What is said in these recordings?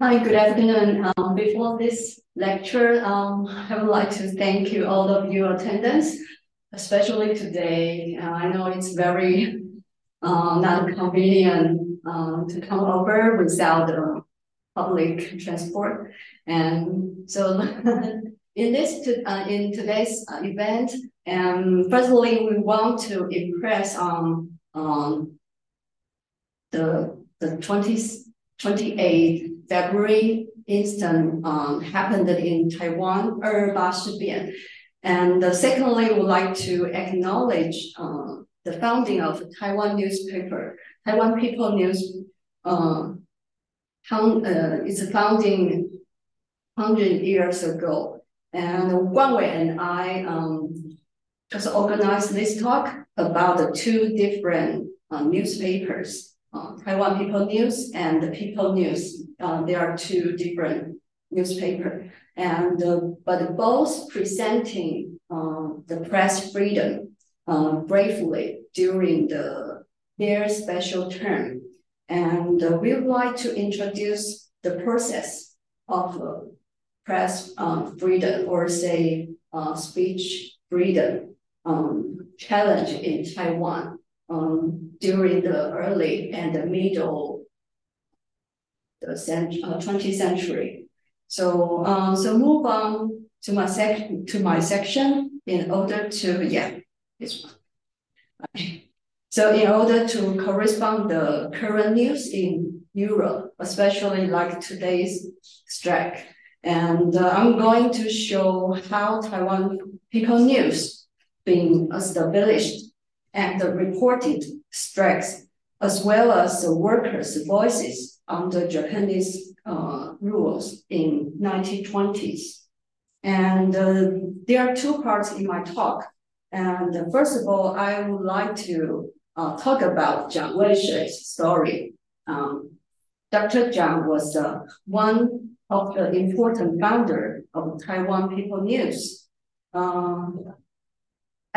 Hi, good afternoon. Um, before this lecture, um, I would like to thank you, all of your attendance, especially today. Uh, I know it's very uh, not convenient uh, to come over without public transport. And so in this, to, uh, in today's uh, event, um, firstly, we want to impress on um, the, the 20, 28 February incident um, happened in Taiwan, Erba. And uh, secondly, would like to acknowledge uh, the founding of Taiwan newspaper, Taiwan People News. Uh, uh, it's founding 100 years ago. And Guan Wei and I um, just organized this talk about the two different uh, newspapers uh, Taiwan People News and the People News. Uh, there are two different newspaper, and uh, but both presenting uh, the press freedom uh, bravely during the their special term. And uh, we would like to introduce the process of press um, freedom or say speech freedom um, challenge in Taiwan um, during the early and the middle the cent uh, 20th century. So um, so move on to my section to my section in order to yeah this one. Okay. So in order to correspond the current news in Europe, especially like today's strike, and uh, I'm going to show how Taiwan People News being established and the reported strikes, as well as the workers' voices under Japanese uh, rules in 1920s. And uh, there are two parts in my talk. And first of all, I would like to uh, talk about Jiang Weishui's story. Um, Dr. Jiang was uh, one of the important founder of Taiwan People News. Um,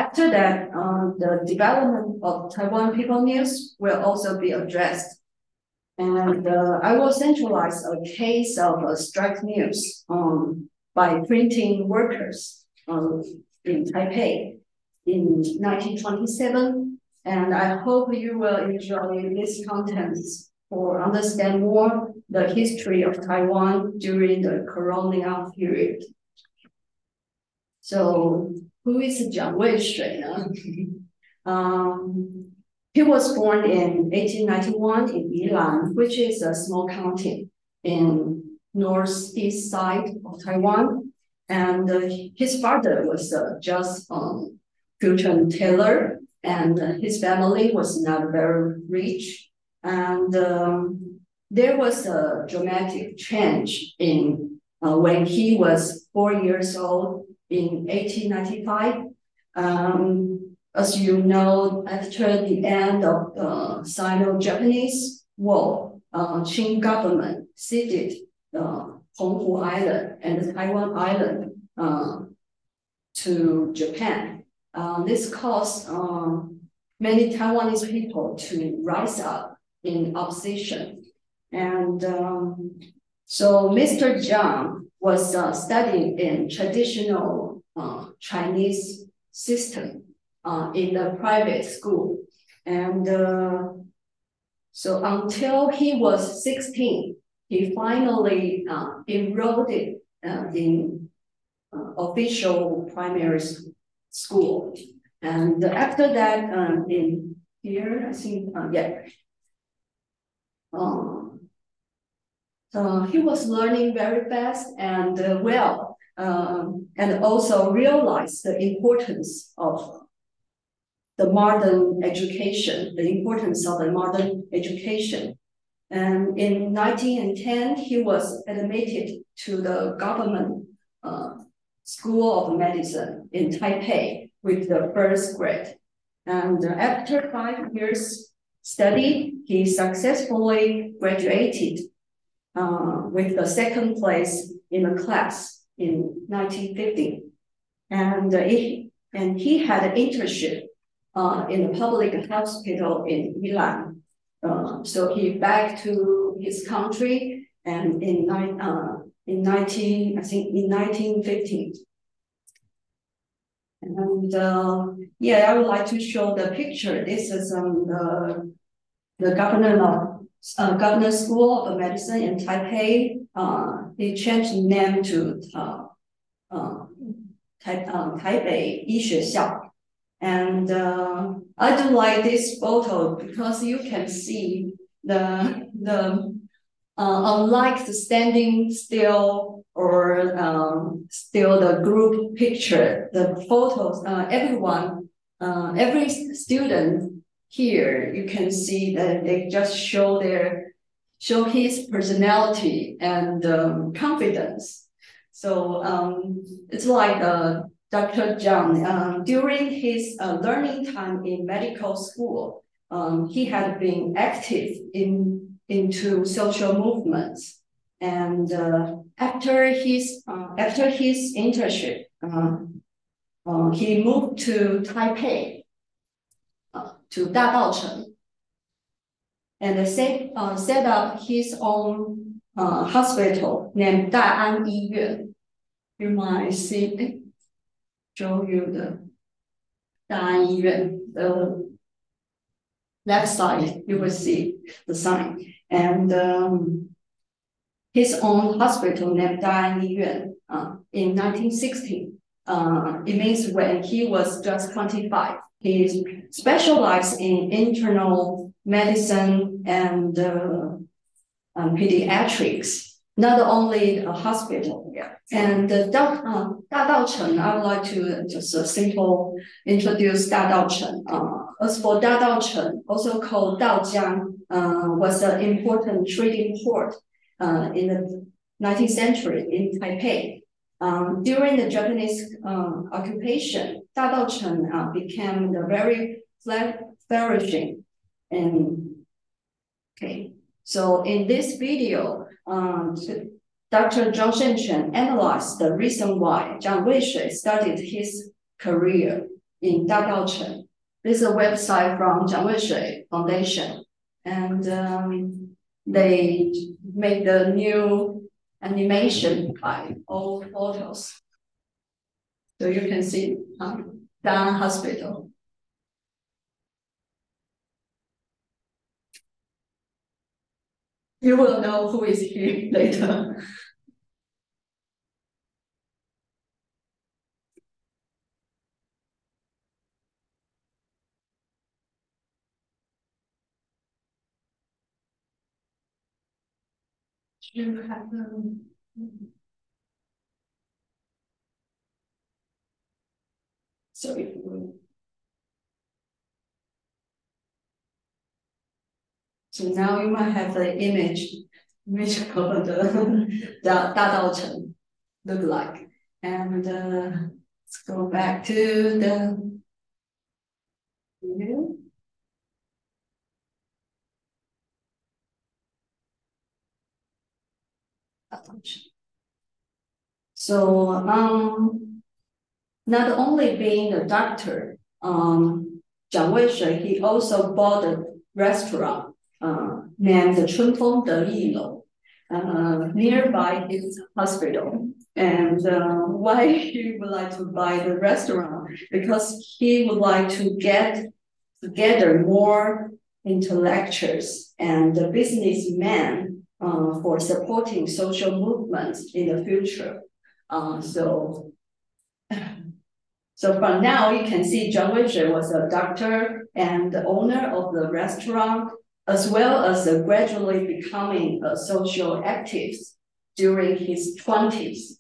after that, uh, the development of Taiwan People News will also be addressed. And uh, I will centralize a case of uh, strike news um, by printing workers um, in Taipei in 1927. And I hope you will enjoy this content or understand more the history of Taiwan during the colonial period. So who is Jiang Weishui? um, he was born in 1891 in Yilan, which is a small county in northeast side of Taiwan. And uh, his father was uh, just um, fortune teller, and uh, his family was not very rich. And um, there was a dramatic change in uh, when he was four years old in 1895. Um, as you know, after the end of the Sino-Japanese War, uh, Qing government ceded uh, Penghu Island and Taiwan Island uh, to Japan. Uh, this caused uh, many Taiwanese people to rise up in opposition. And um, so Mr. Jiang was uh, studying in traditional uh, Chinese system uh, in the private school. And uh, so until he was 16, he finally uh, enrolled uh, in official primary school. And after that, in here, I think, yeah, so he was learning very fast and uh, well, um, and also realized the importance of the modern education, the importance of the modern education. And in 1910, he was admitted to the government uh, School of Medicine in Taipei with the first grade. And after five years study, he successfully graduated uh, with the second place in the class in 1950. And, uh, he, and he had an internship uh, in the public hospital in Yilan. Uh, so he back to his country and in uh in nineteen I think in nineteen fifty. And uh, yeah, I would like to show the picture. This is um the the governor of uh, governor school of medicine in Taipei. Uh, he changed the name to uh, uh, Tai, uh, Taipei Yi And uh, I do like this photo because you can see the the uh, unlike the standing still or um, still the group picture, the photos, uh, everyone, uh, every student here, you can see that they just show their, show his personality and um, confidence. So um, it's like uh, Dr. Zhang, uh, during his uh, learning time in medical school, um, he had been active in into social movements. And uh, after his after his internship, uh, uh he moved to Taipei, to Dadaocheng, and set uh, set up his own uh, hospital named Daan Yiyuan. You might see, show you the Daan Yiyuan, the left side, you will see the sign and um, his own hospital named Daan Yiyuan uh, in 1960. Uh, it means when he was just 25. He specialized in internal medicine and uh, um, pediatrics, not only a hospital. Yeah. And the doc, uh, Da Dao Cheng, I would like to just a simple introduce Da Dao Cheng. Uh, as for Da Dao Cheng, also called Daojiang, uh, was an important trading port uh, in the 19th century in Taipei. Um, during the Japanese uh, occupation, Da Dao uh, became the very flourishing. And okay, so in this video, um, Dr. Zhang Shenchen analyzed the reason why Jiang Weishui started his career in Da Dao this is a website from Jiang Weishui Foundation, and um, they made the new animation by old photos. So you can see um, Dan Hospital. You will know who is here later. You have um, so if so now you might have the image which of the Da Dao look like. And uh, let's go back to the So um, not only being a doctor, um, Weishui, he also bought a restaurant uh, named the Chunfeng De Yilou uh, nearby his hospital. And uh, why he would like to buy the restaurant? Because he would like to get together more intellectuals and businessmen uh, for supporting social movements in the future. Uh, so, so from now you can see Jiang Weishui was a doctor and the owner of the restaurant, as well as gradually becoming a social activist during his 20s.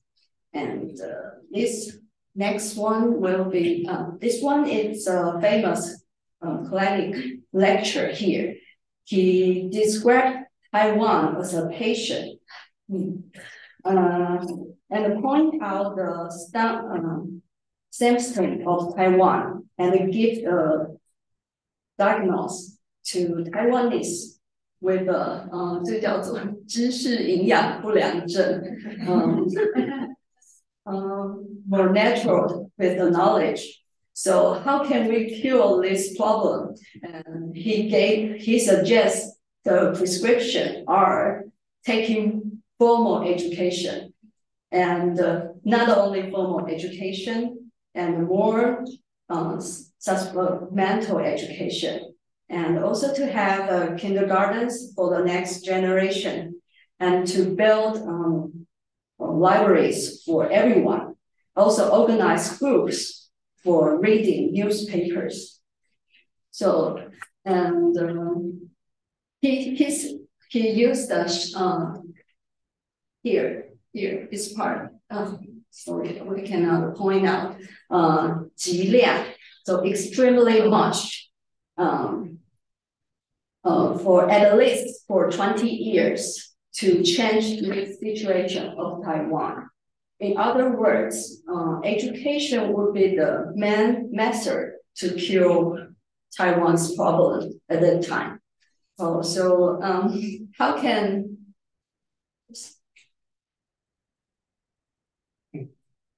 And uh, this next one will be, uh, this one is a famous uh, clinic lecture here. He described Taiwan as a patient. Uh, and point out the stem, um, symptom of Taiwan and give a diagnosis to Taiwanese with a 呃，这叫做知识营养不良症，嗯，um, more natural with the knowledge. So how can we cure this problem? And he gave he suggests the prescription are taking formal education, and uh, not only formal education, and more um, supplemental education, and also to have uh, kindergartens for the next generation, and to build um, libraries for everyone. Also organize groups for reading newspapers. So, and um, he, he's, he used the, uh, here, here, this part, uh, sorry, we cannot point out, uh, so extremely much, um, uh, for at least for 20 years to change the situation of Taiwan. In other words, uh, education would be the main method to cure Taiwan's problem at that time. Oh, so um, how can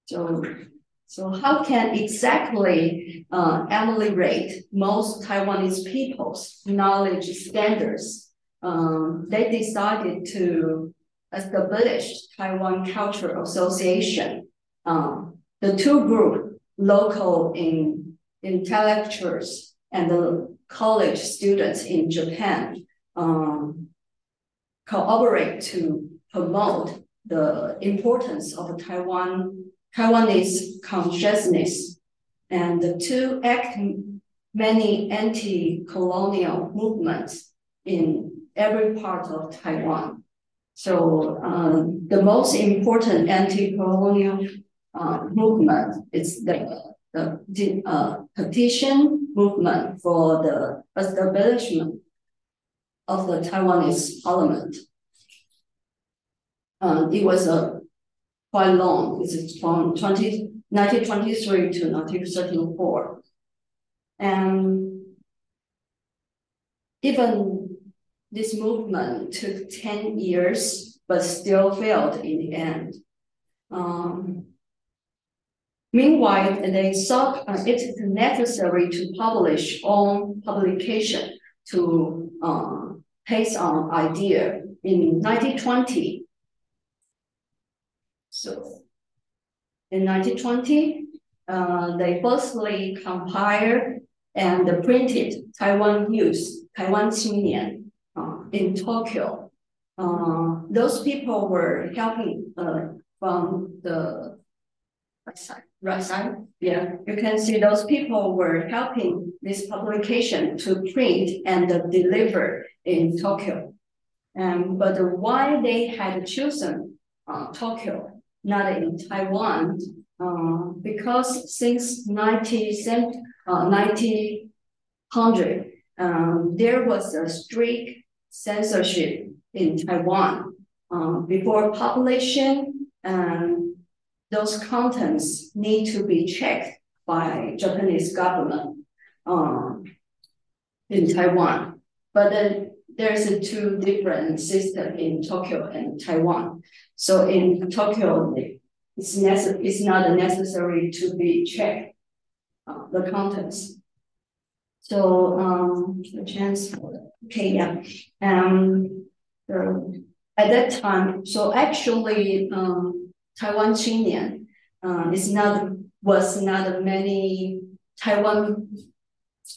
so so how can exactly uh, ameliorate most Taiwanese people's knowledge standards? Um, they decided to establish Taiwan Culture Association. Um, the two group, local in intellectuals and the college students in Japan, um, cooperate to promote the importance of Taiwan Taiwanese consciousness and to act many anti-colonial movements in every part of Taiwan. So um, the most important anti-colonial uh, movement is the, the uh, petition movement for the establishment of the Taiwanese parliament. Uh, it was a quite long. It's from 20, 1923 to 1934. And even this movement took 10 years, but still failed in the end. Um, meanwhile, they thought uh, it necessary to publish on publication to uh, on idea. In 1920, so in 1920, uh, they firstly compiled and printed Taiwan News, Taiwan Qingnian, uh, in Tokyo. Uh, those people were helping uh, from the right side, right side. Yeah, you can see those people were helping this publication to print and deliver in Tokyo. Um, but why they had chosen uh, Tokyo not in Taiwan, uh, because since 19, uh, 1900, um, there was a strict censorship in Taiwan. Um, before publication, um, those contents need to be checked by Japanese government um, in Taiwan. But then there's a two different system in Tokyo and Taiwan. So in Tokyo, it's, necess it's not necessary to be checked uh, the contents. So um, the chance okay, yeah. Um, the, at that time, so actually, um, Taiwan Qingnian uh, is not was not many Taiwan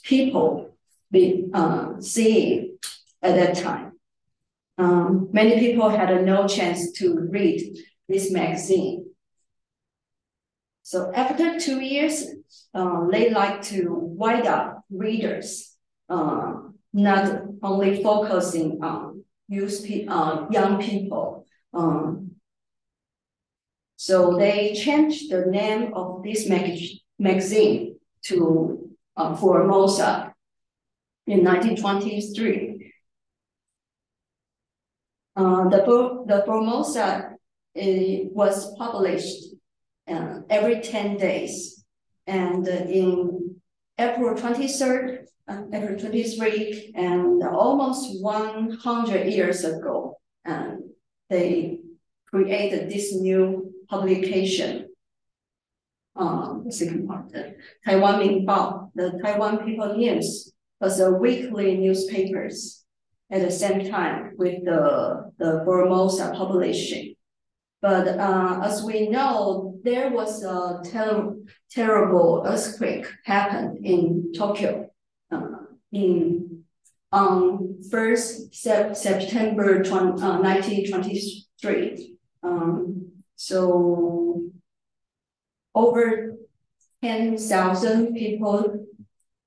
people be uh, seeing at that time um, many people had no chance to read this magazine. So after two years, uh, they like to wide up readers, uh, not only focusing on youth uh, young people. Um, so they changed the name of this mag magazine to uh, Formosa in 1923. Uh, the, the Formosa was published uh, every 10 days. And in April 23rd, uh, April 23, and almost 100 years ago, um, they created this new publication. Um, the second part, the Taiwan Minbao, the Taiwan People News, was a weekly newspapers at the same time with the, the Formosa publishing. But uh, as we know, there was a ter terrible earthquake happened in Tokyo uh, in on first sep September 20, uh, 1923. Um, so over 10,000 people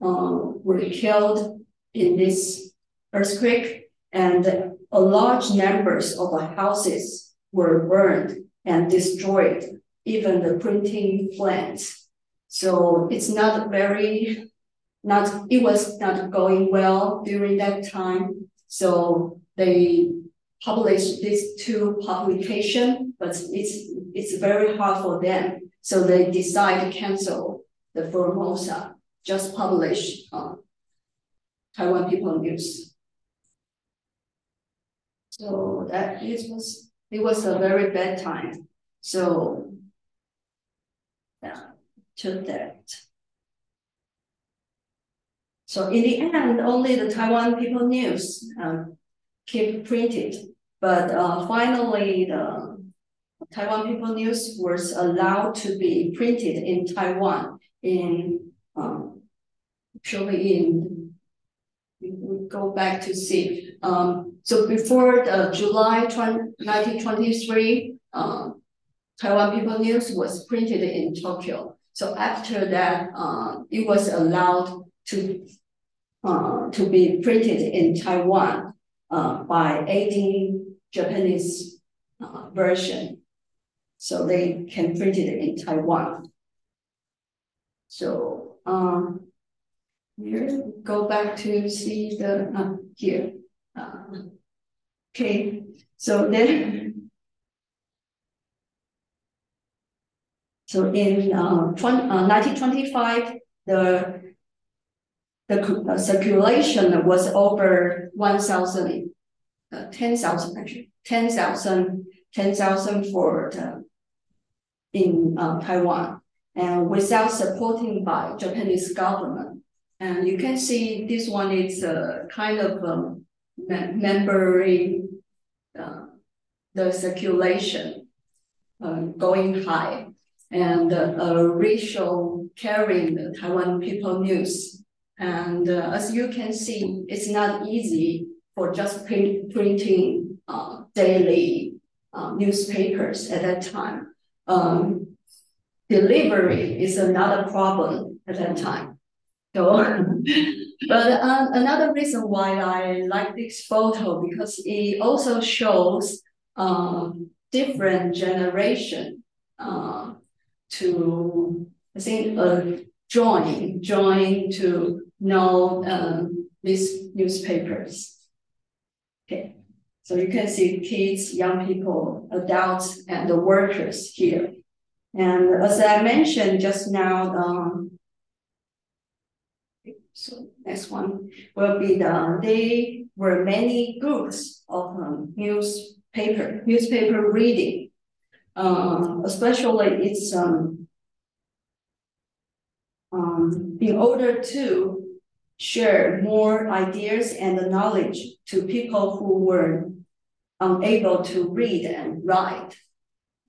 uh, were killed in this earthquake and a large numbers of houses were burned and destroyed, even the printing plants. So it's not very, not, it was not going well during that time. So they published these two publication, but it's, it's very hard for them. So they decide to cancel the Formosa, just publish uh, Taiwan People News. So that it was it was a very bad time. So yeah, to that. So in the end, only the Taiwan People News um, keep printed, but uh, finally the Taiwan People News was allowed to be printed in Taiwan in um, actually in we go back to see. Um, so before the July 20, 1923, um, Taiwan People News was printed in Tokyo. So after that, uh, it was allowed to uh, to be printed in Taiwan uh, by 18 Japanese uh, version. So they can print it in Taiwan. So um, here, go back to see the uh, here. Uh, okay, so then, so in uh, 20, uh, 1925, the the uh, circulation was over 1,000, uh, 10,000 actually, 10,000, 10,000 for the, in uh, Taiwan, and without supporting by Japanese government. And you can see this one is a kind of um, remembering uh, the circulation uh, going high and uh, a ratio carrying the Taiwan People News. And uh, as you can see, it's not easy for just print, printing uh, daily uh, newspapers at that time. Um, delivery is another problem at that time. So, but um, another reason why I like this photo because it also shows um, different generation uh, to I think uh, join join to know um, these newspapers. Okay, so you can see kids, young people, adults, and the workers here. And as I mentioned just now, um, so next one will be the, there were many groups of um, newspaper, newspaper reading. Uh, especially it's um, um, in order to share more ideas and knowledge to people who were unable to read and write.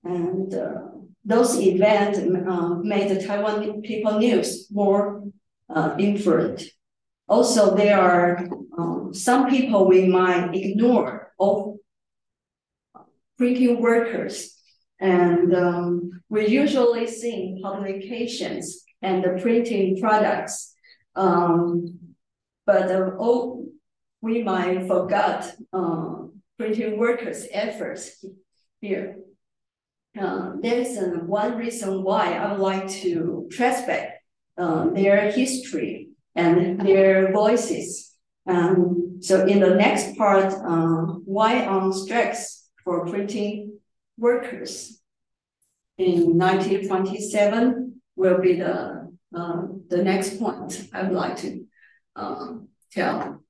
And uh, those events uh, made the Taiwan People News more uh. Also, there are um, some people we might ignore of printing workers. And um, we usually see publications and the printing products. Um, but uh, oh, we might forget uh, printing workers' efforts here. Uh, there's uh, one reason why I would like to trace back uh, their history and their voices. Um, so in the next part, uh, why on strikes for printing workers in 1927 will be the uh, the next point I would like to uh, tell.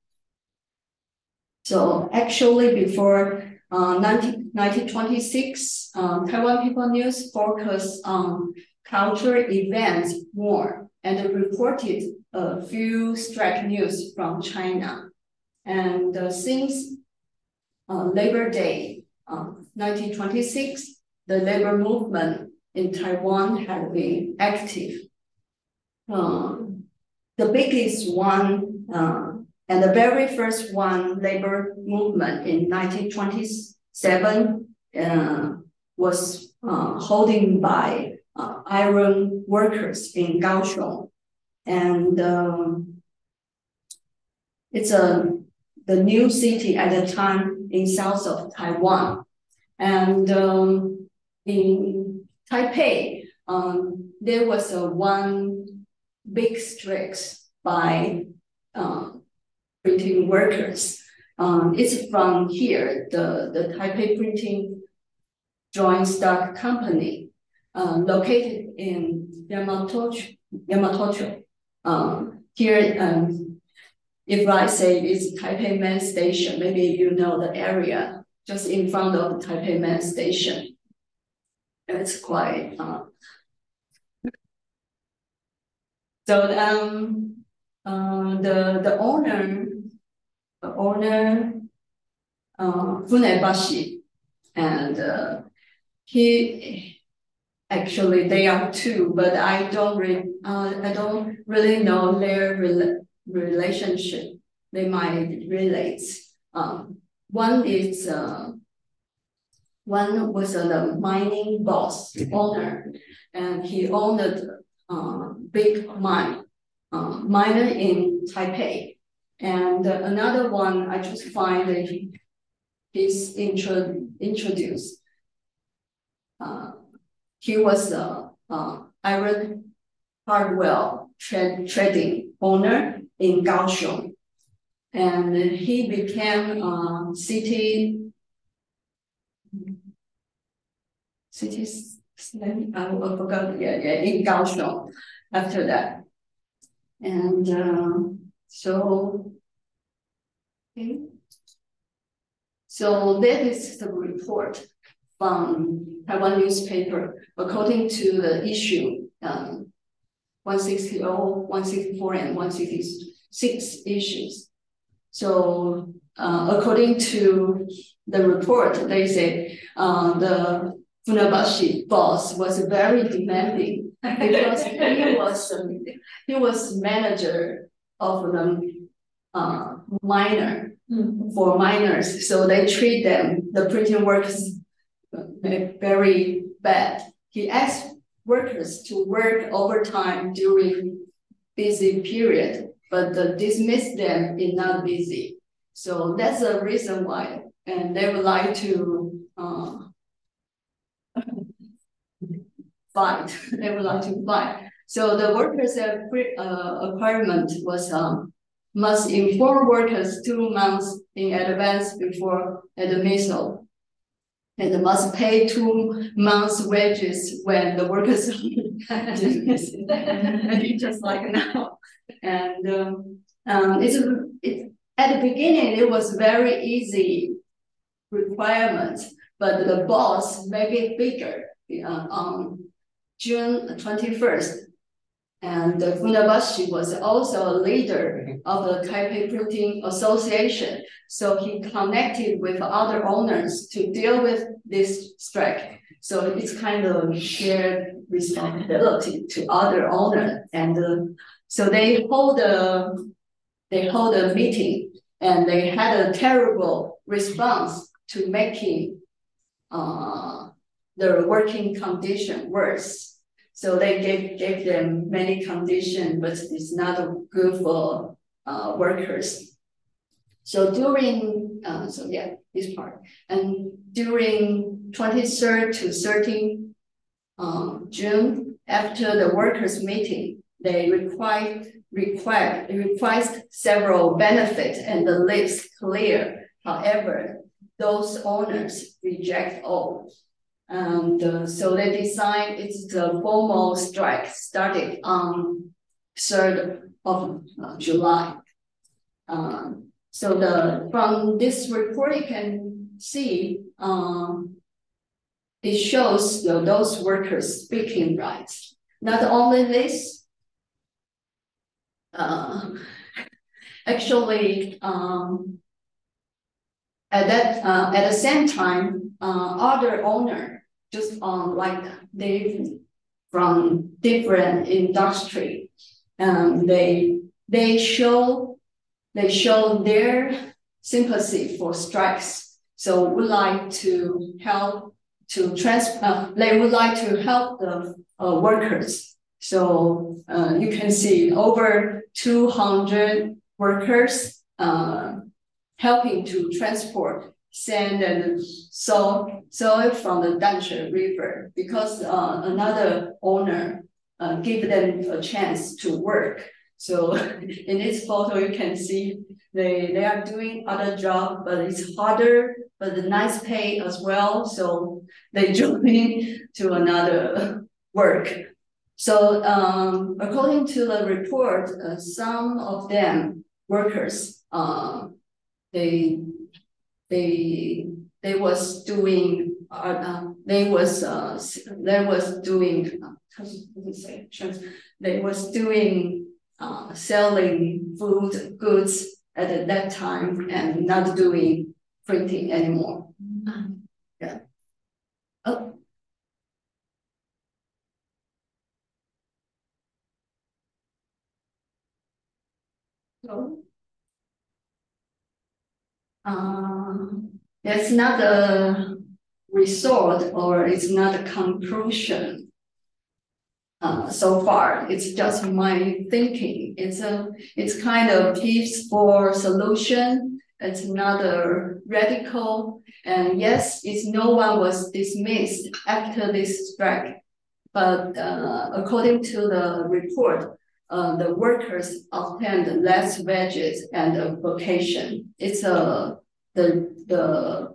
So actually before uh, 19, 1926, um, Taiwan People News focused on cultural events more and reported a few strike news from China. And uh, since uh, Labor Day, 1926, um, the labor movement in Taiwan had been active. Um, the biggest one uh, and the very first one labor movement in 1927 uh, was uh, holding by iron workers in Kaohsiung. And um, it's a the new city at the time in south of Taiwan. And um, in Taipei, um, there was a one big strikes by um, printing workers. Um, it's from here, the, the Taipei Printing Joint Stock Company, uh, located in Yamato, Yamato. Um, here, um, if I say it's Taipei Main Station, maybe you know the area just in front of Taipei Main Station. It's quite uh, so um uh, the the owner the owner uh, Funabashi and uh, he actually they are two, but I don't re, uh, I don't really know their re relationship. They might relate. Um, one is uh, one was uh, the mining boss owner, and he owned big mine, uh, miner in Taipei. And another one I just find that he, he's intro, introduced. Uh, he was a iron hardware tra trading owner in Kaohsiung. And he became a city city I forgot yeah, yeah in Kaohsiung after that. And uh, so okay. So that is the report from Taiwan newspaper according to the issue um, 160, 164, and 166 issues. So uh, according to the report, they say uh, the Funabashi boss was very demanding because he was um, he was manager of the uh, miner mm-hmm. for miners, so they treat them the printing workers very bad. He asked workers to work overtime during busy period, but uh, dismiss them in not busy. So that's the reason why, and they would like to uh, fight. they would like to fight. So the workers' uh, requirement was um, must inform workers two months in advance before admission and must pay two months wages when the workers just like now. And um, um, it's it, at the beginning it was very easy requirement, but the boss make it bigger uh, on June 21st. And Funabashi was also a leader of the Taipei Printing Association. So he connected with other owners to deal with this strike. So it's kind of shared responsibility to other owners. And uh, so they hold a, they hold a meeting and they had a terrible response to making uh, the working condition worse. So they gave, gave them many conditions, but it's not good for uh, workers. So during, uh, so yeah, this part. And during 23rd to 13th um, June, after the workers' meeting, they required, required, request several benefits and the list clear. However, those owners reject all. And uh, so they decided it's the formal strike started on 3rd of uh, July. Um, so the from this report, you can see um, it shows you know, those workers speaking rights. Not only this, uh, Actually, um, at that uh, at the same time, uh, other owner just um, like they from different industry, um, they they show they show their sympathy for strikes. So would like to help to trans. Uh, they would like to help the uh, workers. So uh, you can see over 200 workers uh, helping to transport sand and soil, soil from the Danshui River because uh, another owner uh, gave them a chance to work. So in this photo, you can see they, they are doing other job, but it's harder, but the nice pay as well. So they join to another work. So um, according to the report, uh, some of them workers, uh, they they they was doing uh, uh they was uh they was doing uh, how say they was doing uh selling food goods at that time and not doing printing anymore. Yeah. Oh. So, um, it's not a result or it's not a conclusion. Uh, so far, it's just my thinking. It's a, it's kind of tips for solution. It's not a radical. And yes, it's no one was dismissed after this strike. But uh, according to the report, uh, the workers obtained less wages and a vacation. It's uh, the the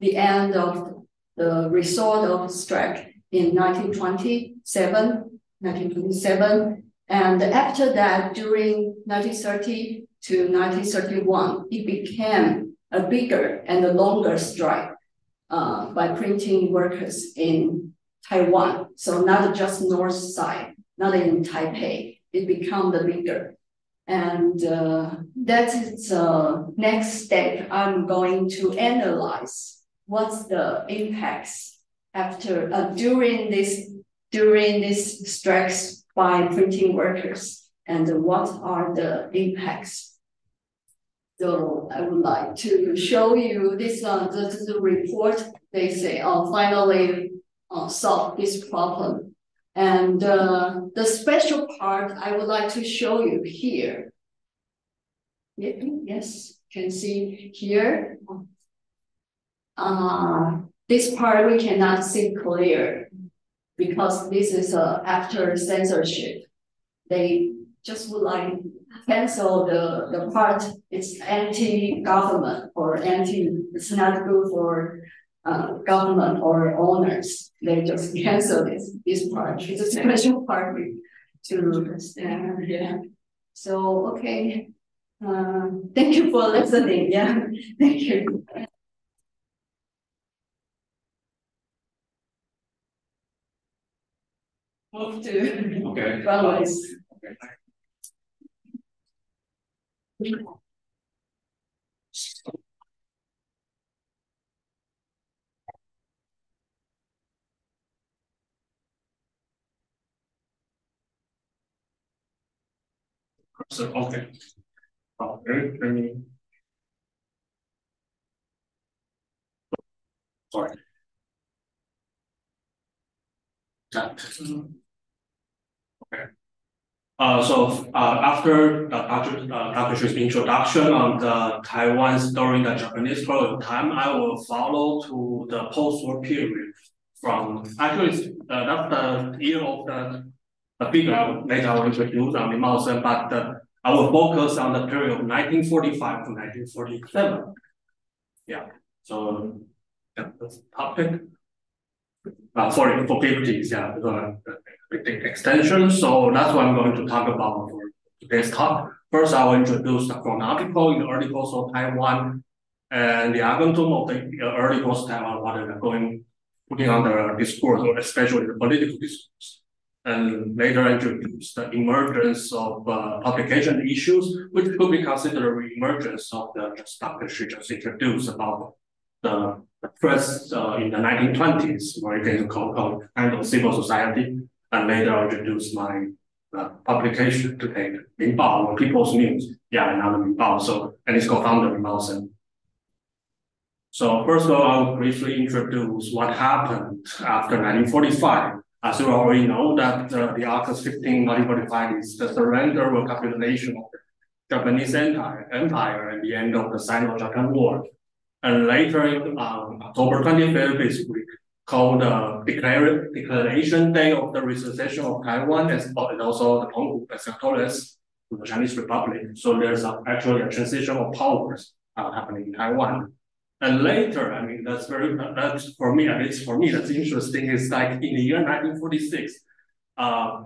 the end of the result of strike in 1927, 1927. And after that, during 1930 to 1931, it became a bigger and a longer strike uh, by printing workers in Taiwan. So not just north side, not in Taipei it become the bigger. And uh, that is the next step. I'm going to analyze what's the impacts after uh, during this during this strikes by printing workers and what are the impacts. So I would like to show you this. Uh, is a report. They say, "Oh, finally, uh, solve this problem." And uh, the special part I would like to show you here. Yes, can see here. Uh, this part we cannot see clear because this is uh, after censorship. They just would like cancel the, the part it's anti-government or anti, it's not good for uh, government or owners. They just cancel this this part. It's a special part to understand. Yeah. So okay. Uh, thank you for listening. Yeah. Thank you. Move to okay. runways. Okay. So, okay. Okay, let me. Sorry. That. Okay. Uh, so uh, after Dr. Uh, Dr. Xu's introduction on the Taiwan's during the Japanese colonial time, I will follow to the post-war period from actually uh, that's the year of the a I will introduce on the mouse, but uh, I will focus on the period of 1945 to 1947. Yeah, so yeah, that's the topic. Uh, sorry, for 50s, yeah, the, the extension. So that's what I'm going to talk about for today's talk. First, I will introduce the chronological in the early coastal Taiwan and the Agentum of the early coastal Taiwan, what are going putting on the discourse, or especially the political discourse. And later introduced the emergence of uh, publication issues, which could be considered emergence of the Dr. Xu just introduced about the, press uh, in the 1920s, where you can call, call kind of civil society, and later introduced my uh, publication today, Minbao, or People's News. Yeah, another Minbao. So, and its co-founder, Mao. So first of all, I'll briefly introduce what happened after 1945 as you already know, that uh, the August 15, 1945 is the surrender or capitulation of the Japanese empire, empire at the end of the Sino-Japan War. And later, um, October 25th is we called the declare, Declaration Day of the Realization of Taiwan as, and also the Penghu as to the Chinese Republic. So there's a, actually a transition of powers uh, happening in Taiwan. And later, I mean, that's very, that's for me, at least for me, that's interesting. It's like in the year 1946, uh,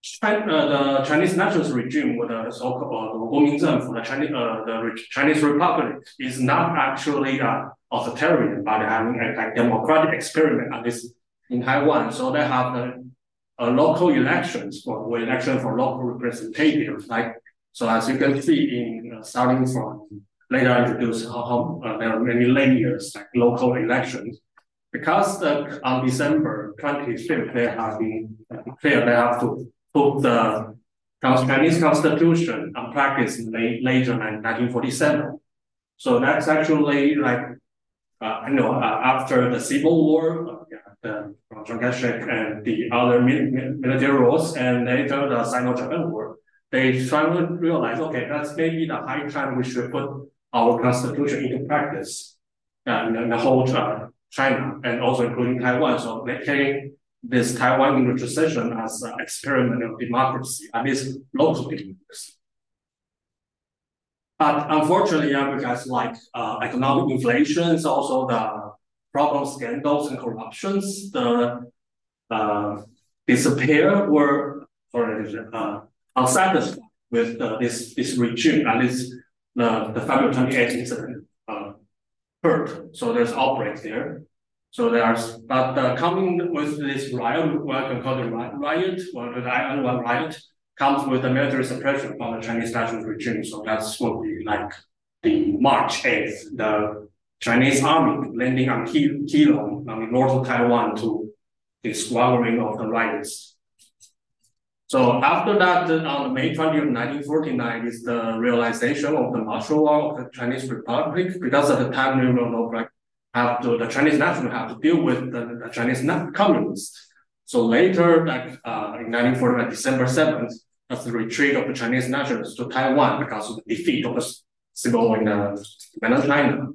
China, uh, the Chinese nationalist regime, or the so-called uh, for the Chinese, uh, the Chinese Republic, is not actually uh, authoritarian, but having a like, democratic experiment at least in Taiwan. So they have uh, local elections for election for local representatives. Like so, as you can see, in uh, starting from later introduce how, how uh, there are many layers like local elections. Because uh, on December 25th, they have been declared they have to put the Chinese constitution on practice in late, later in 1947. So that's actually like, uh, you know, uh, after the Civil War, uh, yeah, the Chiang Kai-shek and the other military rules, and later the Sino-Japan War, they finally realized, okay, that's maybe the high time we should put our constitution into practice uh, in, the whole China and also including Taiwan. So taking this Taiwan into transition as an experiment of democracy, at least local democracy. But unfortunately, because like uh, economic inflation is also the problem scandals and corruptions, the uh, disappear were or uh, unsatisfied with uh, this this regime, at least the, the February 28th incident uh, occurred. So there's outbreaks there. So there's, but uh, coming with this riot, what I can call the riot, or the annual riot, comes with the military suppression from the Chinese national regime. So that's what we like the March 8th, the Chinese army landing on Keelung, on the north of Taiwan to the squabbling of the riots. So after that, on May 20 of 1949 is the realization of the martial law of the Chinese Republic, because at the time, you know, like, have to, the Chinese national have to deal with the, the Chinese communists. So later, like uh, in 1949, December 7th, that's the retreat of the Chinese nationalists to Taiwan because of the defeat of the civil war in uh, mainland China.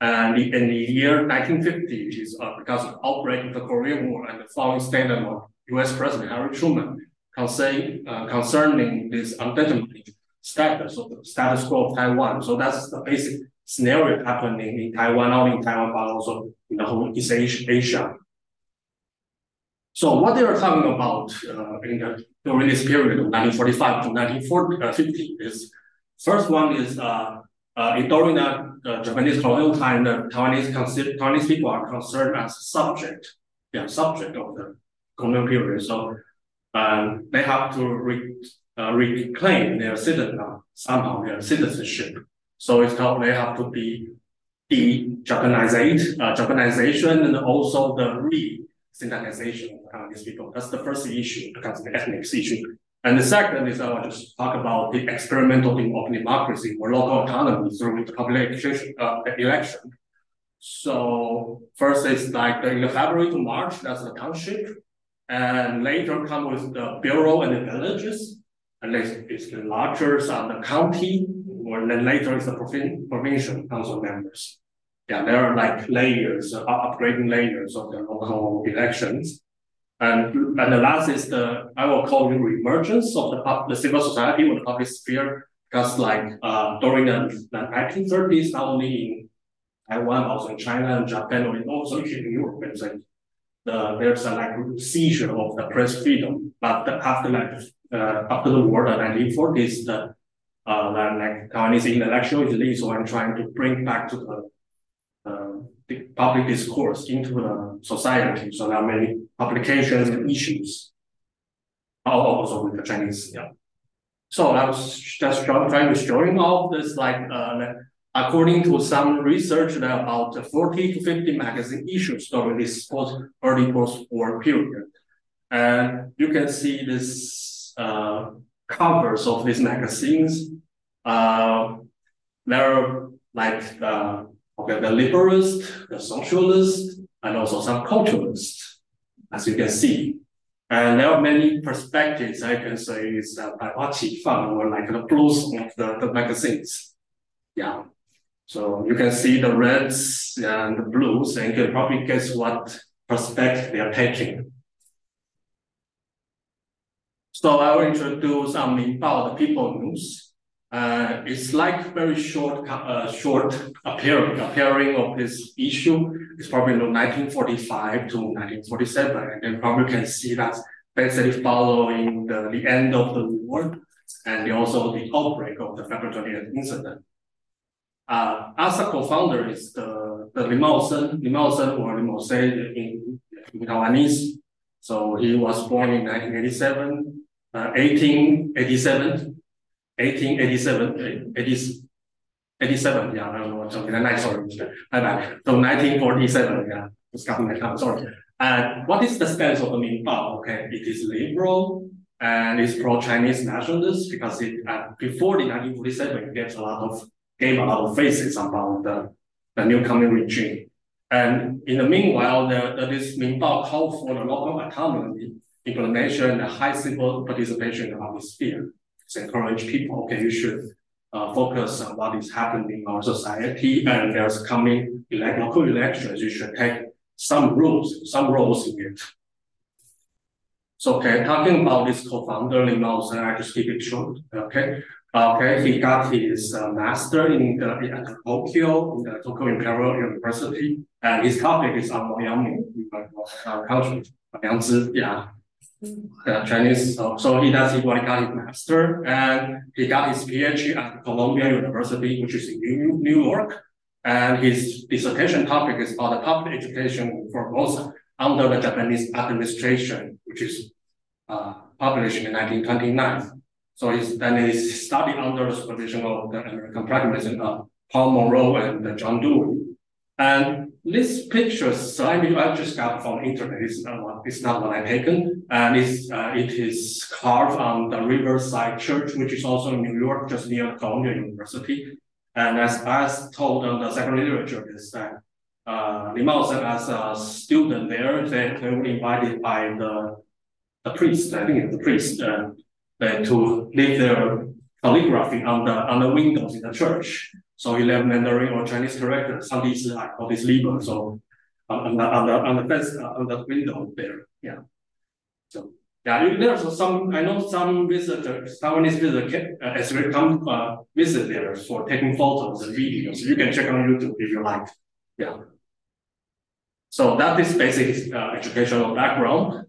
And in the year 1950, is uh, because of the outbreak of the Korean War and the following statement of U.S. President Harry Truman, concern, uh, concerning this undetermined status of the status quo of Taiwan. So that's the basic scenario happening in Taiwan, not in Taiwan, but also in the whole East Asia. So what they are talking about uh, in the, during this period of 1945 to 1950 uh, is first one is uh, uh, during the, the Japanese colonial time, the Taiwanese, Taiwanese people are concerned as subject, yeah, subject of the colonial period. So and they have to re, uh, reclaim their citizen somehow their citizenship. So it's called they have to be the Japanization, uh, Japanization, and also the re-synthesization of these people. That's the first issue the ethnic issue. And the second is I want to talk about the experimental thing of democracy or local autonomy through the public uh, election. So first is like in February to March, that's the township and later come with the bureau and the villages, and it's the larger on the county, or then later it's the provin provincial council members. Yeah, there are like layers, uh, upgrading layers of the local elections. And, and the last is the, I will call it emergence of the, the civil society or the public sphere, because like uh, during the, the 1930s, not only in Taiwan, also in China and Japan, or also in Europe, and the there's a like seizure of the press freedom. But after like uh, after the war, the 1940s, the uh, the, like Taiwanese intellectual elites were trying to bring back to the, uh, the public discourse into the society. So there are many publications and issues. also with the Chinese, yeah. So I was just trying to showing off this like uh, according to some research there are about 40 to 50 magazine issues during this post early post-war period. And you can see this uh, covers of these magazines. Uh, there are like uh, okay, the liberalist, the socialist, and also some culturalists, as you can see. And there are many perspectives I can say is uh, by Fang or like the blues of the, the magazines. Yeah. So you can see the reds and the blues and you can probably guess what perspective they are taking. So I will introduce um, about the people news. Uh, it's like very short, uh, short appearing, appearing of this issue. It's probably 1945 to 1947, and you probably can see that basically following the, the end of the war and also the outbreak of the February 20th incident. Uh, a co-founder is the, the Sen, Lin Mao Sen or Lin Mao in, in Taiwanese. So he was born in 1987, uh, 1887 1887, 80, 87, yeah, I don't know, something like that, sorry, bye bye. So 1947, yeah, it's coming my time, sorry. And what is the stance of the Minbao? Okay, it is liberal and it's pro-Chinese nationalist because it uh, before the 1947 it gets a lot of gave our faces about the, the new coming regime. And in the meanwhile, the, the, this Minbao called for the local autonomy, implementation, and high civil participation in the sphere encourage people, okay, you should uh, focus on what is happening in our society and there's coming elect local elections, you should take some rules, some roles in it. So, okay, talking about this co-founder, Lin Mao I just keep it short, okay? Okay, he got his uh, master in the Tokyo, in the Tokyo Imperial University, and his topic is on uh, culture, Liang Zi, yeah uh, Chinese. So, so he does he got his master and he got his PhD at Columbia University, which is in New, New York. And his dissertation topic is about the public education for both under the Japanese administration, which is uh, published in 1929. So he's, then he studied under the supervision of the American pragmatism of Paul Monroe and John Dewey. And this picture, so I mean, I just got from internet. It's not what, it's not what I taken, and it's uh, it is carved on the Riverside Church, which is also in New York, just near Columbia University. And as as told on the second literature, is that uh, Li Mao said as a student there, they, they were invited by the the priest, I think it's the priest, uh, to leave their calligraphy on the on the windows in the church. So he left Mandarin or Chinese character, some these I call this liber. So on the on the on the fence uh, on the window there, yeah. So yeah, there's some I know some visitors, Taiwanese visitors uh, actually come uh, visit there for taking photos and videos. You can check on YouTube if you like. Yeah. So that is basic uh, educational background.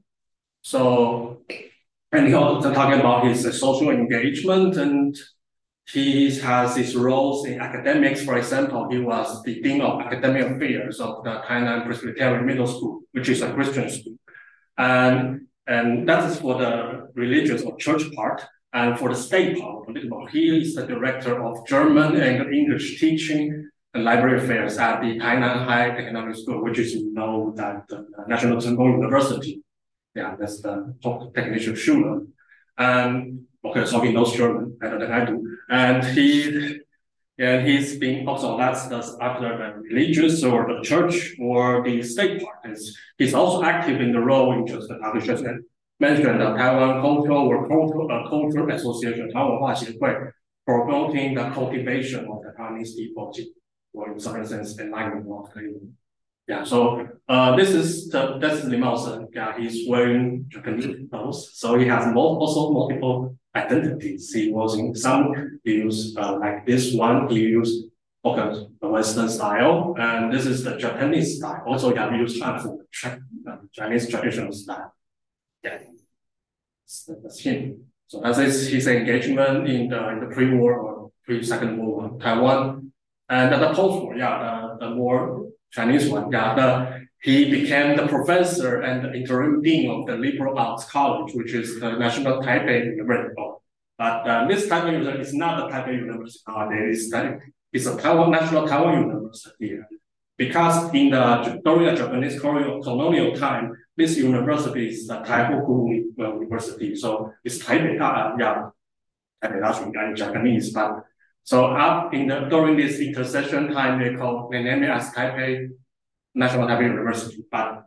So and he also talking about his uh, social engagement and he has his roles in academics. For example, he was the Dean of Academic Affairs of the Tainan Presbyterian Middle School, which is a Christian school. And, and that is for the religious or church part. And for the state part, he is the director of German and English teaching and library affairs at the Tainan High Economic School, which is known as the National Tsinghua University. Yeah, that's the top technician Schule. And okay, so he knows German better than I do. And he and he's been also that's that's after the religious or the church or the state parties. He's also active in the role in just the just mentioned the Taiwan Cultural or Cultural uh, Cultural Association, Taiwan promoting the cultivation of the Taiwanese people, or in some sense enlightenment of yeah, so uh, this is the that's Li Mao Sen. Yeah, he's wearing Japanese clothes, so he has more, also multiple identities. He was in some he used uh, like this one. He used okay, the Western style, and this is the Japanese style. Also, he have used Chinese traditional style. Yeah, that's him. So that's his, his engagement in the in the pre-war or pre-second war Taiwan, and the post-war. Yeah, the, the more Chinese one. Yeah, the he became the professor and the interim dean of the Liberal Arts College, which is the National Taipei University. But uh, this Taipei University is not the Taipei University nowadays. It's a Taiwan National Taiwan University. Because in the during the Japanese colonial time, this university is the Taihoku University. So it's Taipei, uh, yeah, Taipei actually in Japanese. But so up in the during this intercession time, they call they name it as Taipei National Taipei University, but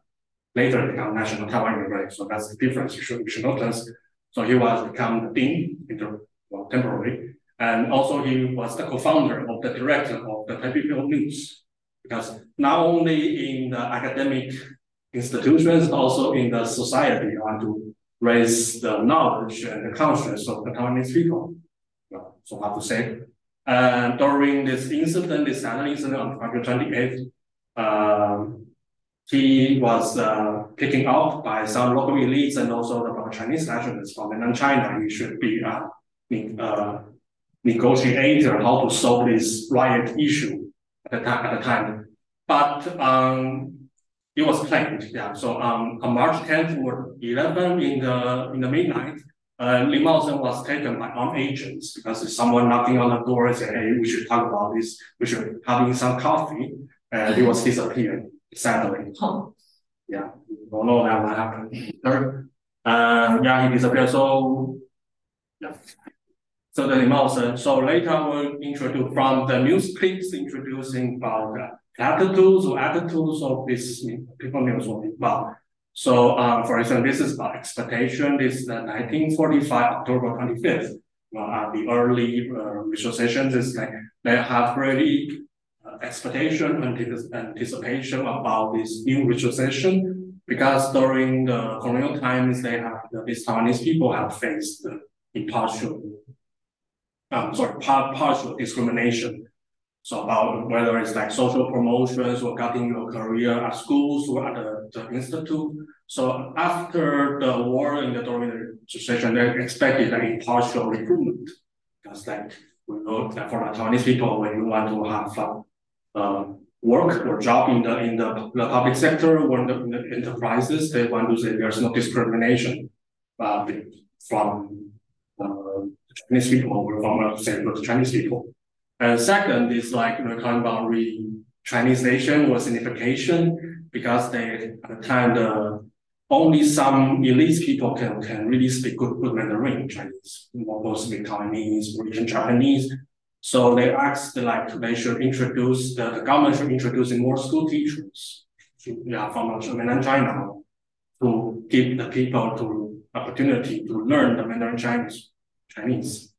later become National Taiwan University. So that's the difference you should, you should notice. So he was become the dean inter, well, temporarily. And also he was the co-founder of the director of the Taipei People News. Because not only in the academic institutions, also in the society, you want to raise the knowledge and the consciousness of the Taiwanese people. Well, so how to say. And during this incident, this annual incident on February 28th, um, he was uh, out by some local elites and also the Chinese nationalists from mainland China. He should be a uh, uh, negotiator how to solve this riot issue at the time. At the time, but um, it was planned. Yeah. So um, on March 10th or 11th in the in the midnight, uh, was taken by armed agents because someone knocking on the door and said, "Hey, we should talk about this. We should having some coffee." and he was disappeared, sadly. Huh. Yeah, don't know that what happened. Uh, yeah, he disappeared. So, yeah. So the emotion. So later we'll introduce from the news clips introducing about the attitudes or attitudes of this people news about. So, um, for example, this is about expectation. This is the 1945 October 25th. Well, uh, the early uh, visualizations is like they have really expectation and anticipation about this new visualization because during the colonial times, they have these Taiwanese people have faced impartial, um, sorry, partial discrimination. So about whether it's like social promotions or getting your career at schools or at the, the institute. So after the war in the the recession, they expected an impartial recruitment because like we know that for the Chinese people, when you want to have fun, uh, work or job in the in the, the public sector or in the, in the, enterprises, they want to say there's no discrimination uh, from uh, Chinese people or from uh, say the Chinese people. And second is like you know talking about re Chineseization or Sinification because they at the time the only some elite people can can really speak good, good Mandarin Chinese, mostly Taiwanese or even Japanese so they asked like they should introduce the, the government should introduce more school teachers to, yeah, from mainland China to give the people to opportunity to learn the Mandarin Chinese. Chinese.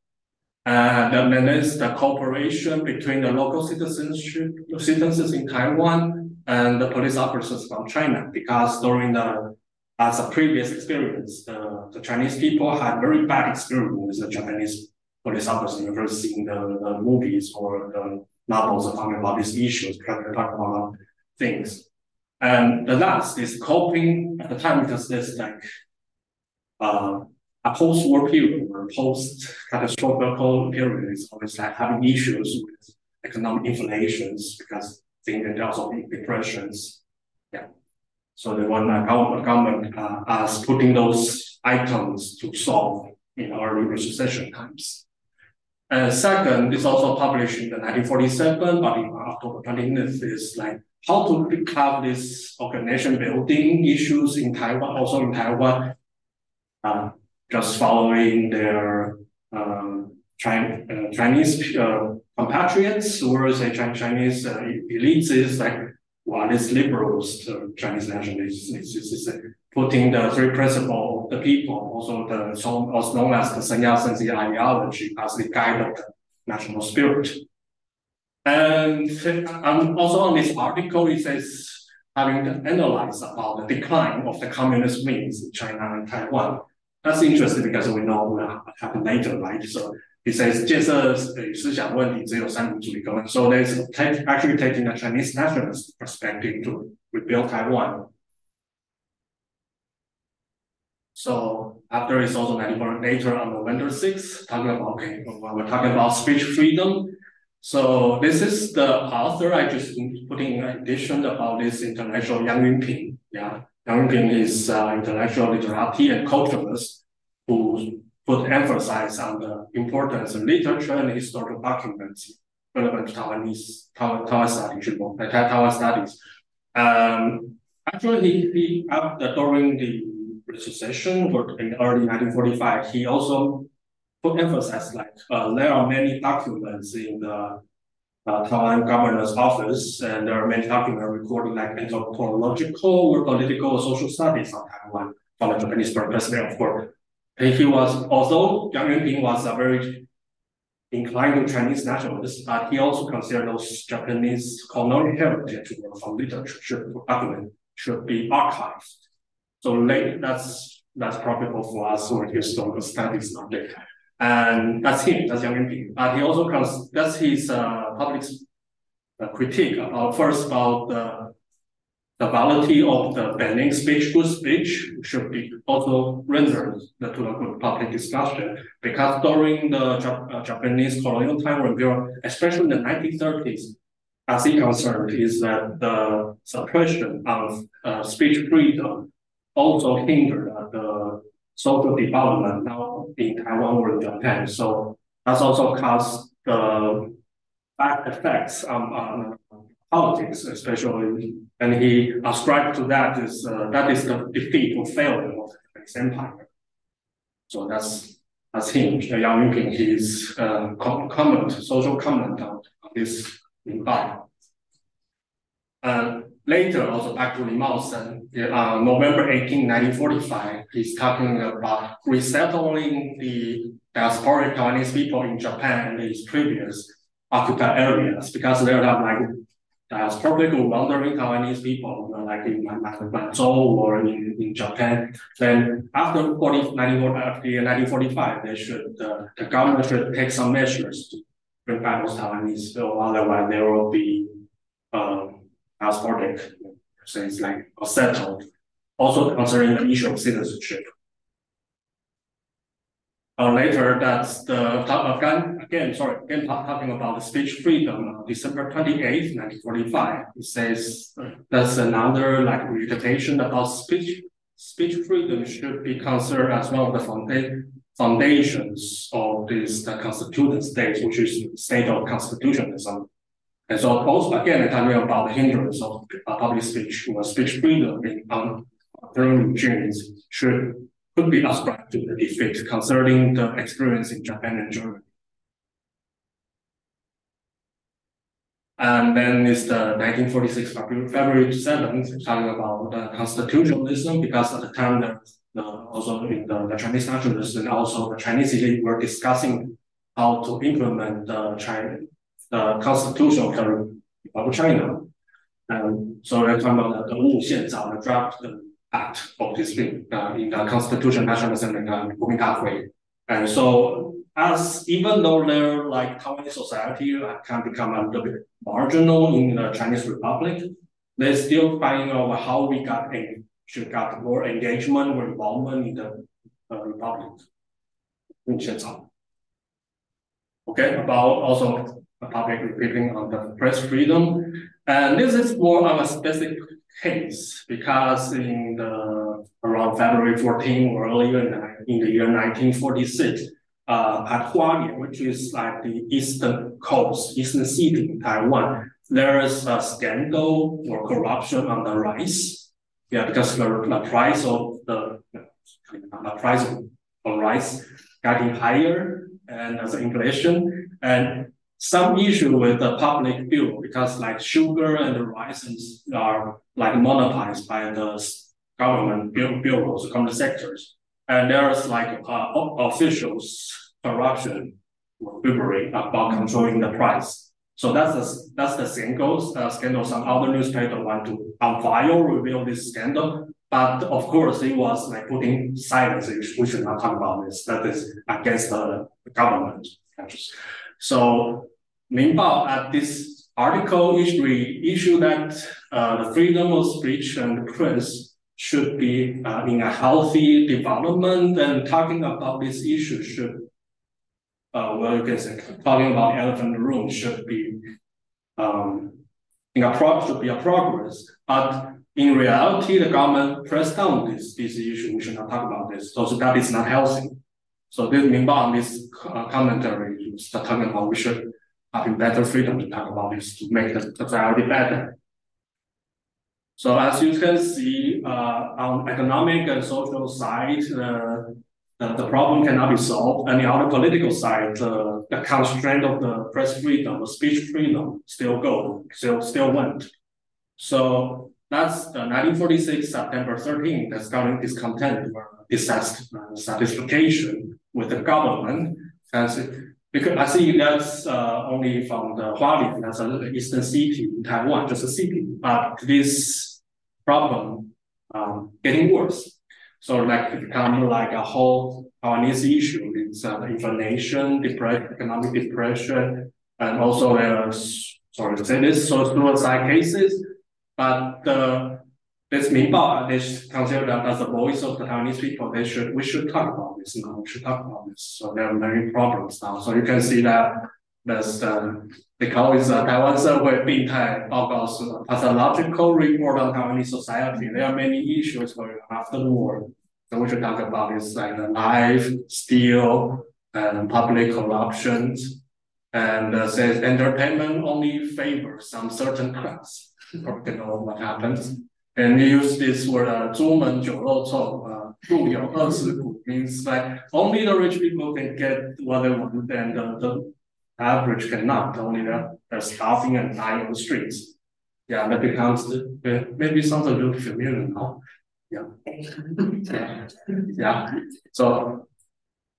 And then there's the cooperation between the local citizenship citizens in Taiwan and the police officers from China, because during the as a previous experience, the, Chinese people had very bad experience with the Japanese police officers never seen the, the movies or the novels talking about these issues, talking about things. And the last is coping at the time because there's like uh, a post-war period or post-catastrophic period is always like having issues with economic inflations because things and also depressions. Yeah. So the one uh, government, uh, as putting those items to solve in early recession times. And second, it's also published in the 1947, but in October 20th is like how to have this organization building issues in Taiwan, also in Taiwan, uh, just following their um, Chinese, uh, Chinese uh, compatriots or say Chinese uh, elites is like what is liberals, the Chinese nationalists, is, putting the three principles of the people, also the so also known as the Sanya Sensi ideology as the guide of the national spirit. And um, also on this article, it says having analyzed about the decline of the communist wings in China and Taiwan. That's interesting because we know what will happen later, right? So he says Jian's Xiang Wen is So there's actually taking a Chinese nationalist perspective to rebuild Taiwan. So after it's also 94 later on November 6th, talking about okay, we're talking about speech freedom. So this is the author I just putting an edition about this international Yang Yunping. Yeah. Yang Yunping is uh, international literati and culturalist who put emphasis on the importance of literature and historical documents relevant to Taiwanese Taiwan, studies, Taiwan studies. Um, actually, he, he during the recession or in early 1945, he also put emphasis like uh, there are many documents in the uh, Taiwan governor's office, and there are many documents recording like anthropological or political or social studies on Taiwan from the Japanese perspective, of course. And he was, although Yang Yunping was a very inclined to Chinese nationalists, but he also considered those Japanese colonial heritage from literature should, document should be archived. So late, that's that's probable for us are historical studies subject. And that's him, that's Yang Yunping. But he also comes, that's his uh, public uh, critique about first about the, the validity of the banning speech, good speech should be also rendered to the good public discussion. Because during the uh, Japanese colonial time review, especially in the 1930s, as he concerned is that the suppression of uh, speech freedom also hindered the social development now in Taiwan or Japan. So that's also caused the bad effects on, on politics, especially. And he ascribed to that is uh, that is the defeat or failure of the Japanese empire. So that's that's him, Yang Yunping, his uh, comment, social comment on, this impact. Uh, later, also back to Li Maosen, uh, November 18, 1945, he's talking about resettling the diasporic Taiwanese people in Japan and its previous occupied areas because there are like diasporic or wandering Taiwanese people, you know, like in Manzhou or in, in Japan. Then after 40, 1945, they should, uh, the government should take some measures to bring back those Taiwanese, so otherwise there will be um, diasporic so it's like settled. Also concerning the issue of citizenship. Uh, later, that's the again, again, sorry, again talking about the speech freedom. December 28, 1945, it says that's another like reiteration about speech. Speech freedom should be considered as one of the founda foundations of this the state, which is state of constitutionalism. And so also again, talking about the hindrance of uh, public speech or speech freedom in um, regimes should could be ascribed to the defeat concerning the experience in Japan and Germany. And then it's the 1946 February 7th, talking about the constitutionalism, because at the time the, the also in the, the Chinese nationalists and also the Chinese elite were discussing how to implement the China, the constitution of of China. And so they're talking about the, the Wu Xianzao, the draft the act of this thing uh, in the Constitution National Assembly uh, Kuomintang And so as even though they're like Taiwanese society can become a little bit marginal in the Chinese Republic, they're still finding out how we got a should got more engagement or involvement in the uh, Republic. Okay, about also a public repeating on the press freedom. And this is more of a specific case because in the around February 14 or earlier in the, year 1946, uh, at Hualien, which is like the eastern coast, eastern city in Taiwan, there is a scandal or corruption on the rice. Yeah, because the, the price of the, the price of rice getting higher and as inflation and some issue with the public bill because like sugar and the rice are like monopolized by the government bureaus, government sectors. And there's like uh, officials corruption bribery about controlling the price. So that's the that's the scandal. Uh, scandal. Some other newspaper want to file reveal this scandal, but of course it was like putting silence. We should not talk about this. That is against the government. So Minbao at this article issue, issue that uh, the freedom of speech and press should be uh, in a healthy development and talking about this issue should uh, well, you can say talking about elephant room should be um, in a pro should be a progress, but in reality, the government pressed down this this issue. We should not talk about this. So, so that is not healthy. So this Minbao, this uh, commentary, start talking about we should have better freedom to talk about this to make the society better. So as you can see, uh, on economic and social side, uh, the, the problem cannot be solved. And on the political side, uh, the constraint of the press freedom, the speech freedom still go, still still went. So that's the 1946 September 13th, that's government discontent or dissatisfaction with the government. Because I see that's uh, only from the Hualien, that's an eastern city in Taiwan, just a city. But this problem um, getting worse. So like it become like a whole Taiwanese issue. It's uh, inflation, depression, economic depression, and also uh, sorry say this, so suicide cases. But the this Minbao, they consider that as the voice of the Taiwanese people. They should we should talk about this now. We should talk about this. So there are many problems now. So you can see that there's the they call it the Taiwan 社会病态报告书 pathological report on Taiwanese society. There are many issues going after the war. So we should talk about this like the life, steal, and public corruption. And uh, says entertainment only favors some certain class. You know what happens. And we use this word, uh, 朱门酒肉臭, uh, 路有饿死骨 means like only the rich people can get what they want and the, the average cannot. Only the, the starving and dying on the streets. Yeah, that becomes the, maybe sounds a little familiar now. Yeah. yeah. yeah. So,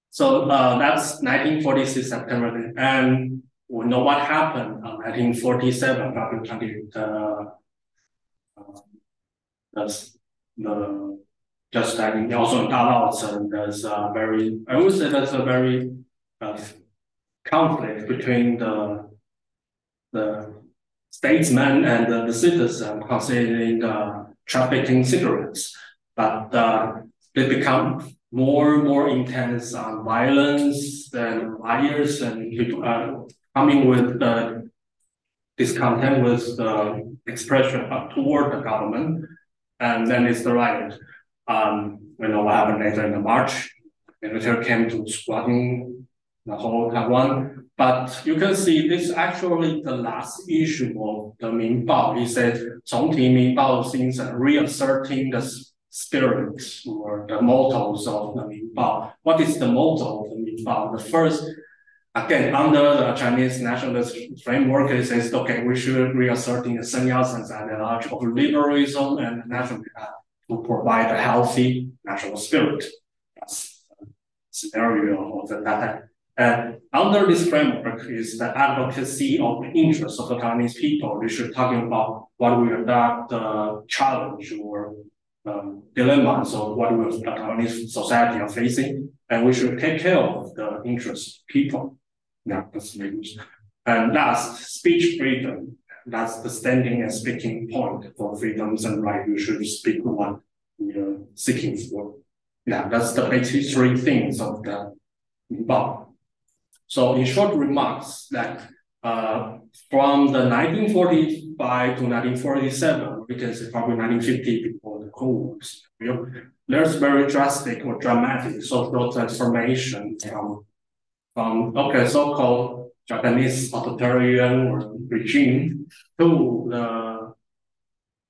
so uh, that's 1946 September, and we know what happened on 1947 February 20. Uh, that's the just like also in Dalautzen, there's a very I would say that's a very uh, conflict between the the statesman and the, the citizen concerning the trafficking cigarettes, but uh, they become more and more intense on violence and riots and uh, coming with the discontent with the expression toward the government and then it's the riot. Um, we know what happened later in the March. Military came to squatting the whole Taiwan. But you can see this actually the last issue of the Minbao. He said, 重提 Minbao since reasserting the spirit or the mottos of the Minbao. What is the motto of the Minbao? The first Again, under the Chinese nationalist framework, it says, okay, we should reasserting the Sun Yat-sen's ideology of liberalism and nationalism to provide a healthy national spirit. That's a scenario of that. And under this framework is the advocacy of the interests of the Chinese people. We should talking about what we are that the challenge or um, dilemmas of what we the Taiwanese society are facing, and we should take care of the interests of people. Yeah, that's language. And last, speech freedom. That's the standing and speaking point for freedoms and right. You should speak what you're seeking for. Yeah, that's the basic three things of the Minbao. So in short remarks, that uh, from the 1945 to 1947, we can say probably 1950 before the Cold War, there's very drastic or dramatic social transformation from from okay, so-called Japanese authoritarian regime to the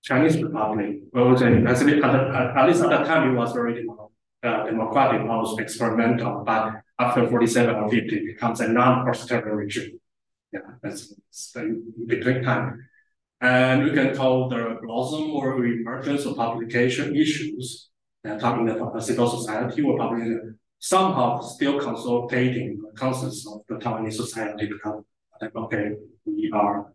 Chinese Republic. Well, actually, at, at least at the time, it was very uh, democratic, almost experimental. But after 47 or 50, it becomes a non-authoritarian regime. Yeah, that's, that's the between time. And we can call the blossom or emergence of publication issues, uh, talking about civil society or public somehow still consolidating the concepts of the Taiwanese society because okay, we are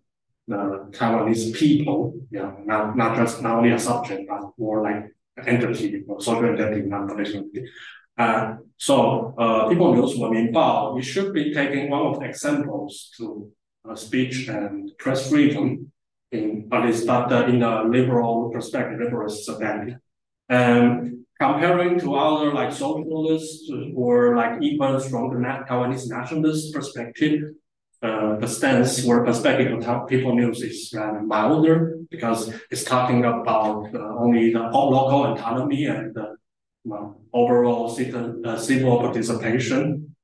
the Taiwanese people, yeah, not, not just not only a subject, but more like an entity or social identity, not political Uh, so uh, people knows what Minbao, we should be taking one of the examples to uh, speech and press freedom in at least that uh, in a liberal perspective, liberal society. And comparing to other like socialists or like even from the Taiwanese nationalist perspective, uh, the stance or perspective of people news is rather milder because it's talking about uh, only the local autonomy and uh, well, overall civil, uh, civil participation.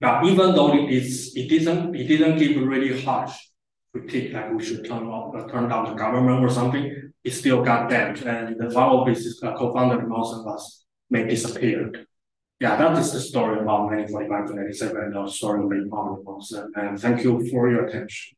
But even though it is, it didn't, it didn't give really harsh critique like we should turn off, uh, turn down the government or something. It still got that, and the one of his uh, co-founder Mawson was made disappeared. Yeah, that is the story about 1945 to 97 and the story of Republic And thank you for your attention.